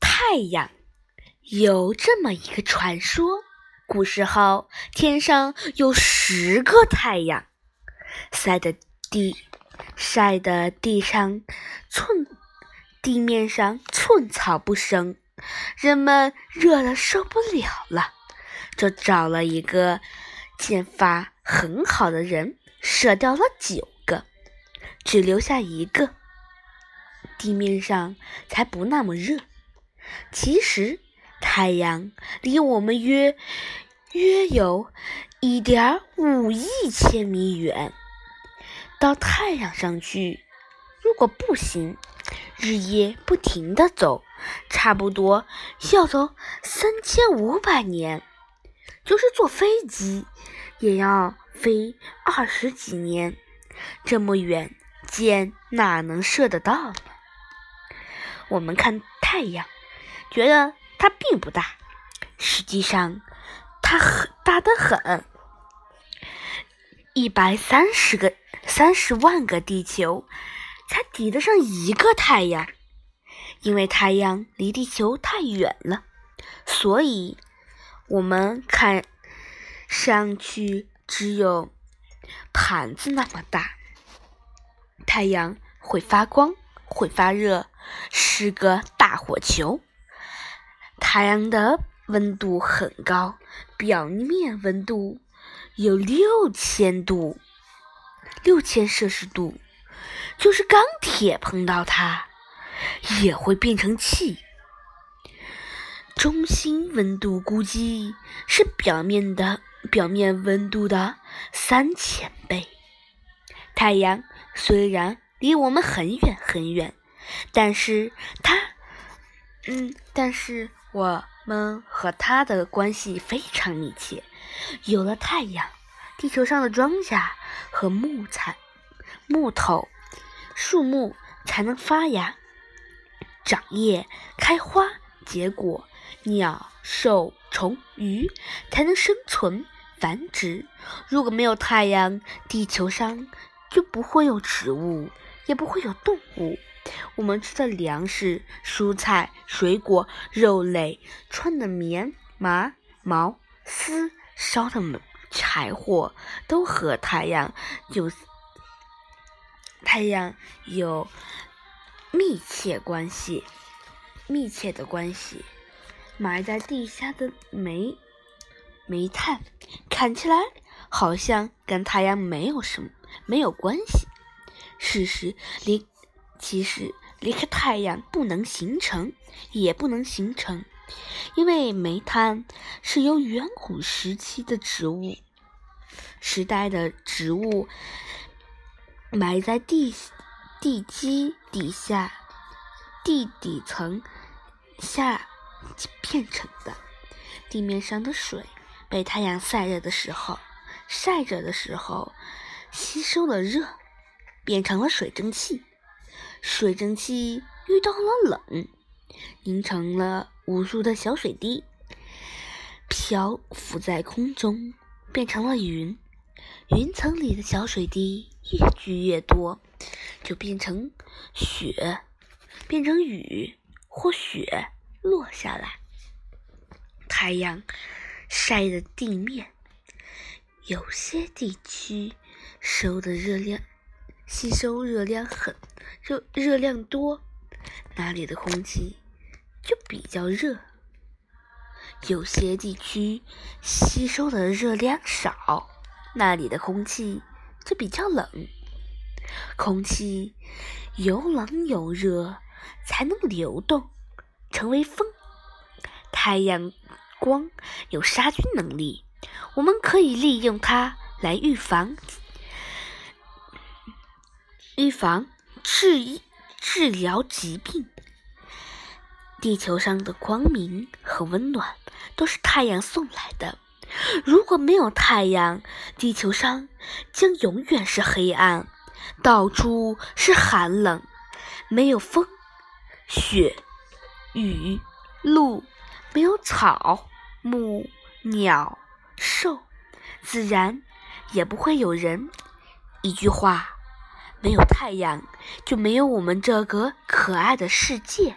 太阳有这么一个传说：古时候，天上有十个太阳，晒的地晒的地上寸地面上寸草不生，人们热的受不了了，就找了一个剑法很好的人，射掉了九个，只留下一个，地面上才不那么热。其实，太阳离我们约约有一点五亿千米远。到太阳上去，如果步行，日夜不停的走，差不多要走三千五百年；就是坐飞机，也要飞二十几年。这么远，箭哪能射得到呢？我们看太阳。觉得它并不大，实际上它很大的很。一百三十个、三十万个地球才抵得上一个太阳，因为太阳离地球太远了，所以我们看上去只有盘子那么大。太阳会发光，会发热，是个大火球。太阳的温度很高，表面温度有六千度，六千摄氏度。就是钢铁碰到它，也会变成气。中心温度估计是表面的表面温度的三千倍。太阳虽然离我们很远很远，但是它，嗯，但是。我们和它的关系非常密切。有了太阳，地球上的庄稼和木材、木头、树木才能发芽、长叶、开花、结果；鸟、兽、虫、鱼才能生存、繁殖。如果没有太阳，地球上就不会有植物，也不会有动物。我们吃的粮食、蔬菜、水果、肉类、穿的棉、麻、毛、丝、烧的柴火，都和太阳有太阳有密切关系。密切的关系，埋在地下的煤煤炭，看起来好像跟太阳没有什么没有关系。事实离。其实离开太阳不能形成，也不能形成，因为煤炭是由远古时期的植物时代的植物埋在地地基底下地底层下变成的。地面上的水被太阳晒热的时候，晒着的时候吸收了热，变成了水蒸气。水蒸气遇到了冷，凝成了无数的小水滴，漂浮在空中，变成了云。云层里的小水滴越聚越多，就变成雪，变成雨或雪落下来。太阳晒的地面，有些地区收的热量。吸收热量很热，热量多，那里的空气就比较热。有些地区吸收的热量少，那里的空气就比较冷。空气有冷有热，才能流动，成为风。太阳光有杀菌能力，我们可以利用它来预防。预防、治医、治疗疾病。地球上的光明和温暖都是太阳送来的。如果没有太阳，地球上将永远是黑暗，到处是寒冷。没有风、雪、雨、露，没有草木、鸟、兽，自然也不会有人。一句话，没有太阳，就没有我们这个可爱的世界。